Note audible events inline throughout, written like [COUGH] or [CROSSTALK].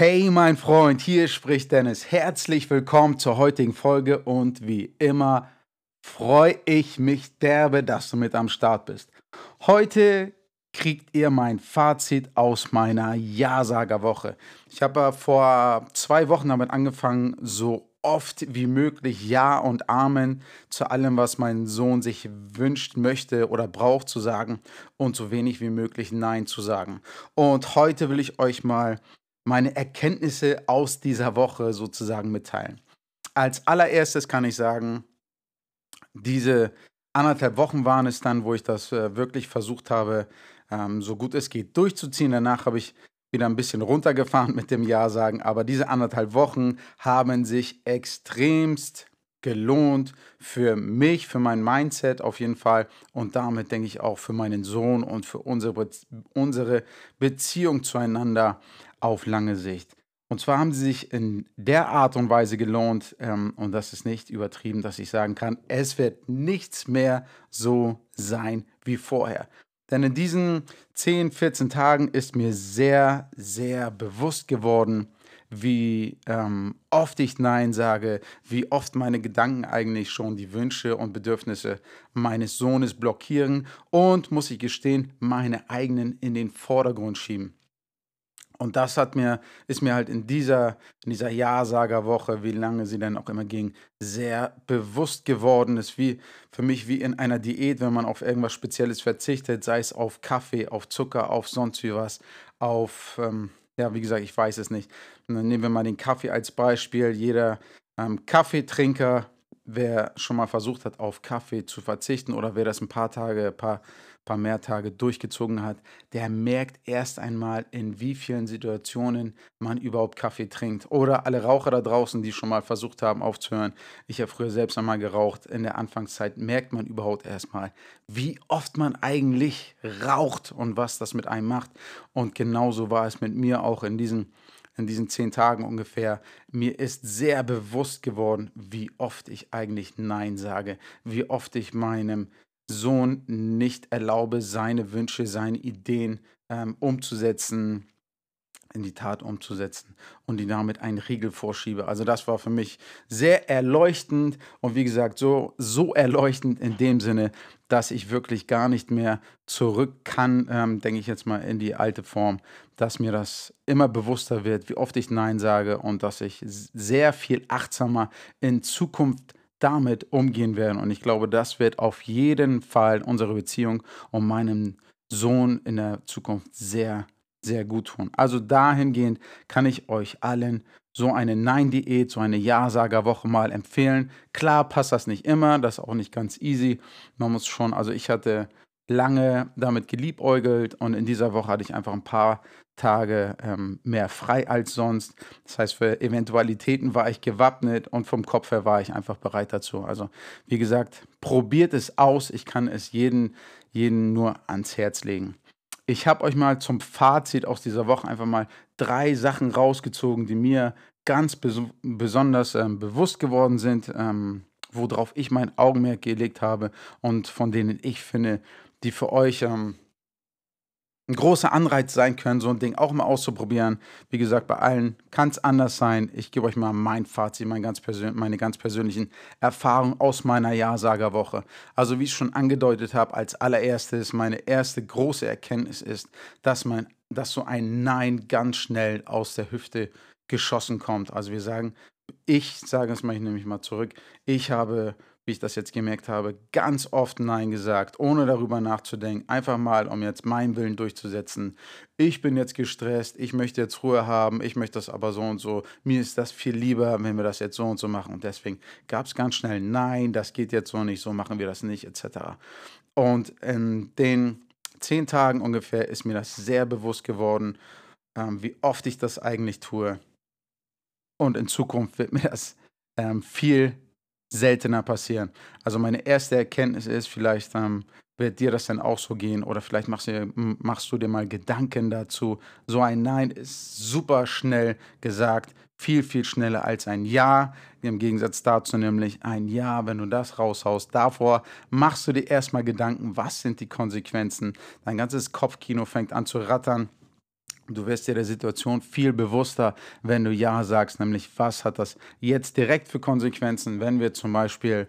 Hey mein Freund, hier spricht Dennis. Herzlich willkommen zur heutigen Folge und wie immer freue ich mich derbe, dass du mit am Start bist. Heute kriegt ihr mein Fazit aus meiner Ja-Sager-Woche. Ich habe vor zwei Wochen damit angefangen, so oft wie möglich Ja und Amen zu allem, was mein Sohn sich wünscht, möchte oder braucht zu sagen und so wenig wie möglich Nein zu sagen. Und heute will ich euch mal meine Erkenntnisse aus dieser Woche sozusagen mitteilen. Als allererstes kann ich sagen, diese anderthalb Wochen waren es dann, wo ich das äh, wirklich versucht habe, ähm, so gut es geht durchzuziehen. Danach habe ich wieder ein bisschen runtergefahren mit dem Ja sagen, aber diese anderthalb Wochen haben sich extremst gelohnt für mich, für mein Mindset auf jeden Fall und damit denke ich auch für meinen Sohn und für unsere, unsere Beziehung zueinander auf lange Sicht. Und zwar haben sie sich in der Art und Weise gelohnt, ähm, und das ist nicht übertrieben, dass ich sagen kann, es wird nichts mehr so sein wie vorher. Denn in diesen 10, 14 Tagen ist mir sehr, sehr bewusst geworden, wie ähm, oft ich Nein sage, wie oft meine Gedanken eigentlich schon die Wünsche und Bedürfnisse meines Sohnes blockieren und, muss ich gestehen, meine eigenen in den Vordergrund schieben. Und das hat mir, ist mir halt in dieser, in dieser Ja-Sager-Woche, wie lange sie dann auch immer ging, sehr bewusst geworden. Ist wie für mich wie in einer Diät, wenn man auf irgendwas Spezielles verzichtet, sei es auf Kaffee, auf Zucker, auf sonst wie was, auf, ähm, ja, wie gesagt, ich weiß es nicht. Dann nehmen wir mal den Kaffee als Beispiel. Jeder ähm, Kaffeetrinker, wer schon mal versucht hat, auf Kaffee zu verzichten oder wer das ein paar Tage, ein paar paar mehr Tage durchgezogen hat, der merkt erst einmal, in wie vielen Situationen man überhaupt Kaffee trinkt. Oder alle Raucher da draußen, die schon mal versucht haben aufzuhören. Ich habe früher selbst einmal geraucht. In der Anfangszeit merkt man überhaupt erstmal, wie oft man eigentlich raucht und was das mit einem macht. Und genauso war es mit mir auch in diesen in diesen zehn Tagen ungefähr, mir ist sehr bewusst geworden, wie oft ich eigentlich Nein sage, wie oft ich meinem Sohn nicht erlaube, seine Wünsche, seine Ideen ähm, umzusetzen, in die Tat umzusetzen und die damit einen Riegel vorschiebe. Also das war für mich sehr erleuchtend und wie gesagt, so, so erleuchtend in dem Sinne, dass ich wirklich gar nicht mehr zurück kann, ähm, denke ich jetzt mal in die alte Form, dass mir das immer bewusster wird, wie oft ich Nein sage und dass ich sehr viel achtsamer in Zukunft damit umgehen werden. Und ich glaube, das wird auf jeden Fall unsere Beziehung und meinem Sohn in der Zukunft sehr, sehr gut tun. Also dahingehend kann ich euch allen so eine Nein-Diät, so eine Ja-Sager-Woche mal empfehlen. Klar passt das nicht immer, das ist auch nicht ganz easy. Man muss schon, also ich hatte lange damit geliebäugelt und in dieser Woche hatte ich einfach ein paar Tage ähm, mehr frei als sonst. Das heißt, für Eventualitäten war ich gewappnet und vom Kopf her war ich einfach bereit dazu. Also, wie gesagt, probiert es aus. Ich kann es jeden, jeden nur ans Herz legen. Ich habe euch mal zum Fazit aus dieser Woche einfach mal drei Sachen rausgezogen, die mir ganz bes besonders ähm, bewusst geworden sind, ähm, worauf ich mein Augenmerk gelegt habe und von denen ich finde, die für euch ähm, ein großer Anreiz sein können, so ein Ding auch mal auszuprobieren. Wie gesagt, bei allen kann es anders sein. Ich gebe euch mal mein Fazit, mein ganz meine ganz persönlichen Erfahrungen aus meiner Ja-Sager-Woche. Also wie ich schon angedeutet habe, als allererstes, meine erste große Erkenntnis ist, dass, man, dass so ein Nein ganz schnell aus der Hüfte geschossen kommt. Also wir sagen, ich sage es mal, ich nehme mich mal zurück, ich habe wie ich das jetzt gemerkt habe, ganz oft Nein gesagt, ohne darüber nachzudenken, einfach mal, um jetzt meinen Willen durchzusetzen. Ich bin jetzt gestresst, ich möchte jetzt Ruhe haben, ich möchte das aber so und so. Mir ist das viel lieber, wenn wir das jetzt so und so machen. Und deswegen gab es ganz schnell Nein, das geht jetzt so nicht, so machen wir das nicht, etc. Und in den zehn Tagen ungefähr ist mir das sehr bewusst geworden, ähm, wie oft ich das eigentlich tue. Und in Zukunft wird mir das ähm, viel seltener passieren. Also meine erste Erkenntnis ist, vielleicht ähm, wird dir das dann auch so gehen oder vielleicht machst du, machst du dir mal Gedanken dazu. So ein Nein ist super schnell gesagt, viel, viel schneller als ein Ja. Im Gegensatz dazu nämlich ein Ja, wenn du das raushaust. Davor machst du dir erstmal Gedanken, was sind die Konsequenzen. Dein ganzes Kopfkino fängt an zu rattern Du wirst dir der Situation viel bewusster, wenn du Ja sagst, nämlich was hat das jetzt direkt für Konsequenzen, wenn wir zum Beispiel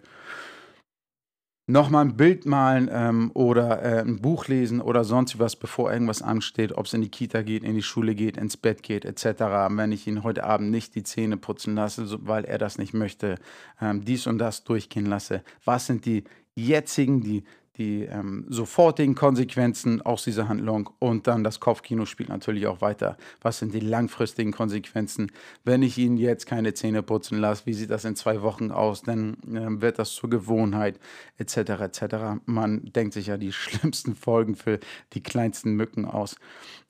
nochmal ein Bild malen ähm, oder äh, ein Buch lesen oder sonst was, bevor irgendwas ansteht, ob es in die Kita geht, in die Schule geht, ins Bett geht, etc. Wenn ich ihn heute Abend nicht die Zähne putzen lasse, weil er das nicht möchte, ähm, dies und das durchgehen lasse. Was sind die jetzigen, die die ähm, sofortigen Konsequenzen aus dieser Handlung und dann das Kopfkino spielt natürlich auch weiter. Was sind die langfristigen Konsequenzen, wenn ich ihn jetzt keine Zähne putzen lasse? Wie sieht das in zwei Wochen aus? Dann äh, wird das zur Gewohnheit etc. etc. Man denkt sich ja die [LAUGHS] schlimmsten Folgen für die kleinsten Mücken aus.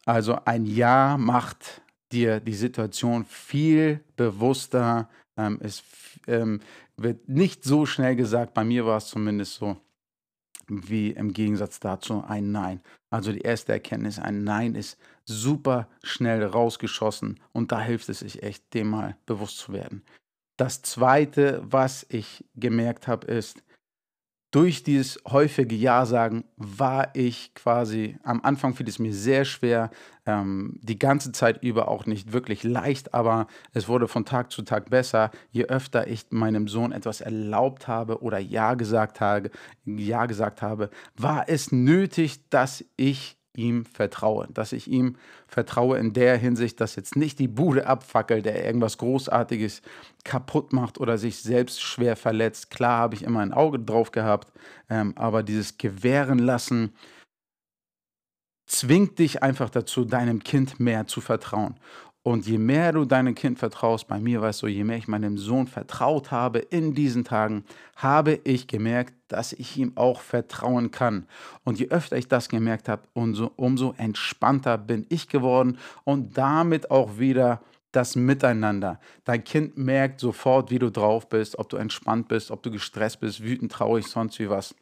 Also ein Ja macht dir die Situation viel bewusster. Ähm, es ähm, wird nicht so schnell gesagt, bei mir war es zumindest so wie im Gegensatz dazu ein Nein. Also die erste Erkenntnis, ein Nein ist super schnell rausgeschossen und da hilft es sich echt, dem mal bewusst zu werden. Das zweite, was ich gemerkt habe, ist, durch dieses häufige Ja sagen war ich quasi, am Anfang fiel es mir sehr schwer, ähm, die ganze Zeit über auch nicht wirklich leicht, aber es wurde von Tag zu Tag besser, je öfter ich meinem Sohn etwas erlaubt habe oder Ja gesagt habe, Ja gesagt habe, war es nötig, dass ich ihm vertraue, dass ich ihm vertraue in der Hinsicht, dass jetzt nicht die Bude abfackelt, der irgendwas Großartiges kaputt macht oder sich selbst schwer verletzt. Klar habe ich immer ein Auge drauf gehabt, ähm, aber dieses Gewähren lassen zwingt dich einfach dazu, deinem Kind mehr zu vertrauen. Und je mehr du deinem Kind vertraust, bei mir es so, je mehr ich meinem Sohn vertraut habe in diesen Tagen, habe ich gemerkt, dass ich ihm auch vertrauen kann. Und je öfter ich das gemerkt habe, umso, umso entspannter bin ich geworden und damit auch wieder das Miteinander. Dein Kind merkt sofort, wie du drauf bist, ob du entspannt bist, ob du gestresst bist, wütend, traurig, sonst wie was.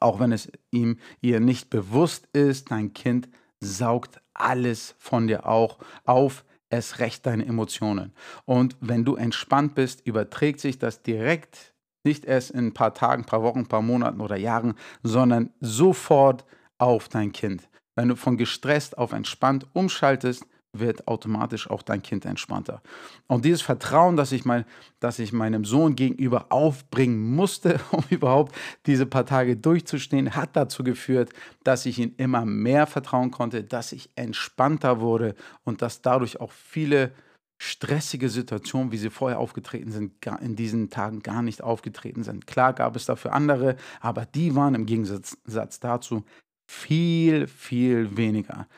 Auch wenn es ihm ihr nicht bewusst ist, dein Kind saugt alles von dir auch auf, es recht deine Emotionen. Und wenn du entspannt bist, überträgt sich das direkt, nicht erst in ein paar Tagen, paar Wochen, paar Monaten oder Jahren, sondern sofort auf dein Kind. Wenn du von gestresst auf entspannt umschaltest, wird automatisch auch dein Kind entspannter. Und dieses Vertrauen, das ich, mein, das ich meinem Sohn gegenüber aufbringen musste, [LAUGHS] um überhaupt diese paar Tage durchzustehen, hat dazu geführt, dass ich ihm immer mehr vertrauen konnte, dass ich entspannter wurde und dass dadurch auch viele stressige Situationen, wie sie vorher aufgetreten sind, in diesen Tagen gar nicht aufgetreten sind. Klar gab es dafür andere, aber die waren im Gegensatz dazu viel, viel weniger.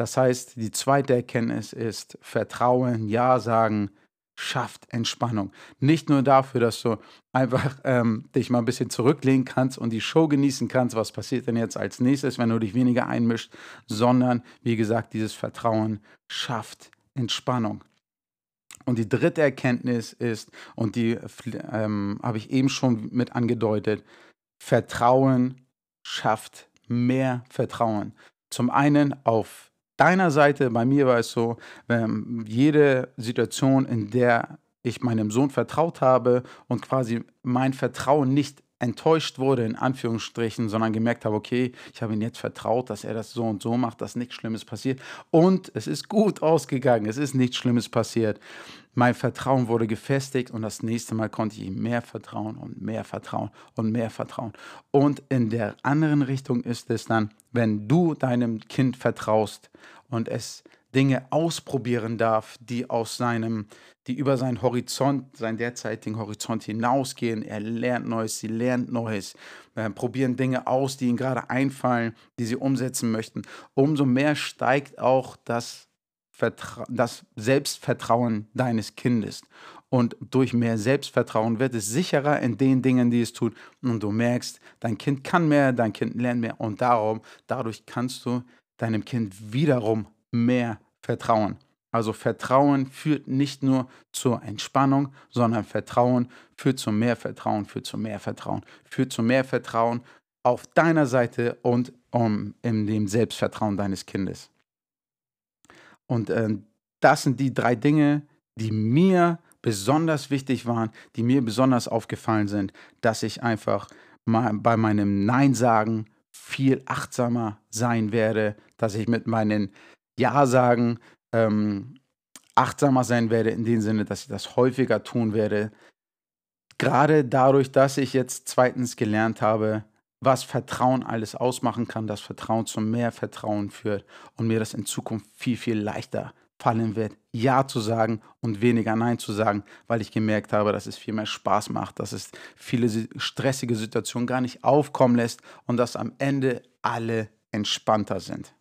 Das heißt, die zweite Erkenntnis ist Vertrauen, Ja sagen, schafft Entspannung. Nicht nur dafür, dass du einfach ähm, dich mal ein bisschen zurücklehnen kannst und die Show genießen kannst, was passiert denn jetzt als nächstes, wenn du dich weniger einmischst, sondern wie gesagt, dieses Vertrauen schafft Entspannung. Und die dritte Erkenntnis ist, und die ähm, habe ich eben schon mit angedeutet, Vertrauen schafft mehr Vertrauen. Zum einen auf deiner Seite, bei mir war es so, ähm, jede Situation, in der ich meinem Sohn vertraut habe und quasi mein Vertrauen nicht enttäuscht wurde, in Anführungsstrichen, sondern gemerkt habe, okay, ich habe ihm jetzt vertraut, dass er das so und so macht, dass nichts Schlimmes passiert. Und es ist gut ausgegangen, es ist nichts Schlimmes passiert. Mein Vertrauen wurde gefestigt und das nächste Mal konnte ich ihm mehr vertrauen und mehr vertrauen und mehr vertrauen. Und in der anderen Richtung ist es dann, wenn du deinem Kind vertraust und es Dinge ausprobieren darf, die aus seinem, die über seinen Horizont, seinen derzeitigen Horizont hinausgehen. Er lernt Neues, sie lernt Neues, äh, probieren Dinge aus, die ihnen gerade einfallen, die sie umsetzen möchten. Umso mehr steigt auch das, Vertra das Selbstvertrauen deines Kindes. Und durch mehr Selbstvertrauen wird es sicherer in den Dingen, die es tut. Und du merkst, dein Kind kann mehr, dein Kind lernt mehr. Und darum, dadurch kannst du deinem Kind wiederum mehr Vertrauen. Also Vertrauen führt nicht nur zur Entspannung, sondern Vertrauen führt zu mehr Vertrauen, führt zu mehr Vertrauen, führt zu mehr Vertrauen auf deiner Seite und um, in dem Selbstvertrauen deines Kindes. Und äh, das sind die drei Dinge, die mir besonders wichtig waren, die mir besonders aufgefallen sind, dass ich einfach mal bei meinem Nein sagen viel achtsamer sein werde, dass ich mit meinen Ja sagen, ähm, achtsamer sein werde, in dem Sinne, dass ich das häufiger tun werde. Gerade dadurch, dass ich jetzt zweitens gelernt habe, was Vertrauen alles ausmachen kann, dass Vertrauen zu mehr Vertrauen führt und mir das in Zukunft viel, viel leichter fallen wird, Ja zu sagen und weniger Nein zu sagen, weil ich gemerkt habe, dass es viel mehr Spaß macht, dass es viele stressige Situationen gar nicht aufkommen lässt und dass am Ende alle entspannter sind.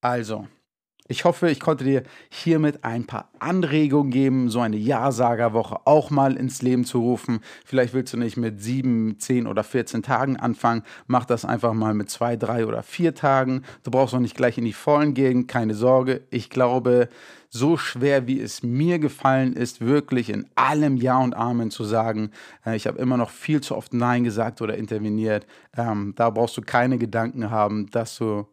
Also, ich hoffe, ich konnte dir hiermit ein paar Anregungen geben, so eine Ja-Sager-Woche auch mal ins Leben zu rufen. Vielleicht willst du nicht mit sieben, zehn oder 14 Tagen anfangen. Mach das einfach mal mit zwei, drei oder vier Tagen. Du brauchst auch nicht gleich in die Vollen gehen, keine Sorge. Ich glaube, so schwer wie es mir gefallen ist, wirklich in allem Ja und Amen zu sagen. Äh, ich habe immer noch viel zu oft Nein gesagt oder interveniert. Ähm, da brauchst du keine Gedanken haben, dass du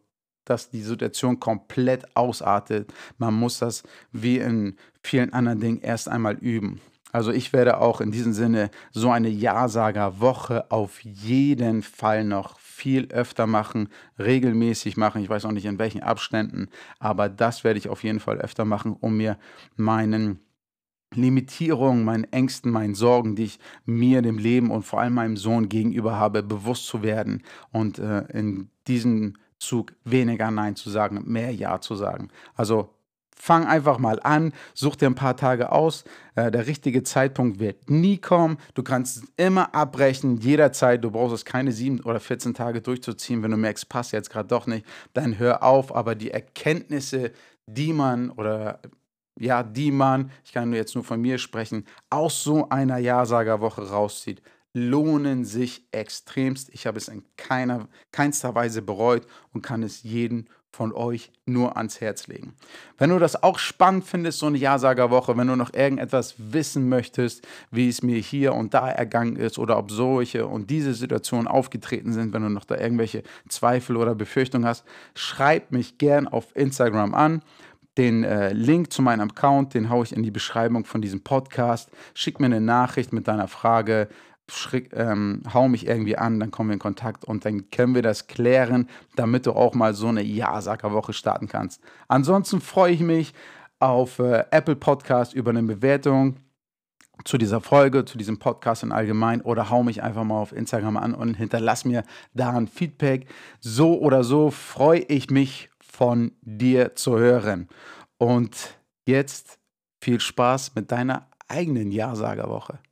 dass die Situation komplett ausartet. Man muss das wie in vielen anderen Dingen erst einmal üben. Also ich werde auch in diesem Sinne so eine Ja-Sager-Woche auf jeden Fall noch viel öfter machen, regelmäßig machen. Ich weiß auch nicht in welchen Abständen, aber das werde ich auf jeden Fall öfter machen, um mir meinen Limitierungen, meinen Ängsten, meinen Sorgen, die ich mir, dem Leben und vor allem meinem Sohn gegenüber habe, bewusst zu werden und äh, in diesem Zug weniger Nein zu sagen, mehr Ja zu sagen. Also fang einfach mal an, such dir ein paar Tage aus. Äh, der richtige Zeitpunkt wird nie kommen. Du kannst immer abbrechen, jederzeit. Du brauchst es keine sieben oder 14 Tage durchzuziehen. Wenn du merkst, passt jetzt gerade doch nicht, dann hör auf. Aber die Erkenntnisse, die man oder ja, die man, ich kann nur jetzt nur von mir sprechen, aus so einer Ja-Sager-Woche rauszieht, lohnen sich extremst. Ich habe es in keiner, keinster Weise bereut und kann es jedem von euch nur ans Herz legen. Wenn du das auch spannend findest, so eine Ja-Sager-Woche, wenn du noch irgendetwas wissen möchtest, wie es mir hier und da ergangen ist oder ob solche und diese Situationen aufgetreten sind, wenn du noch da irgendwelche Zweifel oder Befürchtungen hast, schreib mich gern auf Instagram an. Den äh, Link zu meinem Account, den haue ich in die Beschreibung von diesem Podcast. Schick mir eine Nachricht mit deiner Frage, schrick, ähm, hau mich irgendwie an, dann kommen wir in Kontakt und dann können wir das klären, damit du auch mal so eine Ja-Sager-Woche starten kannst. Ansonsten freue ich mich auf äh, Apple Podcast über eine Bewertung zu dieser Folge, zu diesem Podcast in allgemein oder hau mich einfach mal auf Instagram an und hinterlass mir da ein Feedback. So oder so freue ich mich von dir zu hören. Und jetzt viel Spaß mit deiner eigenen Ja-Sager-Woche.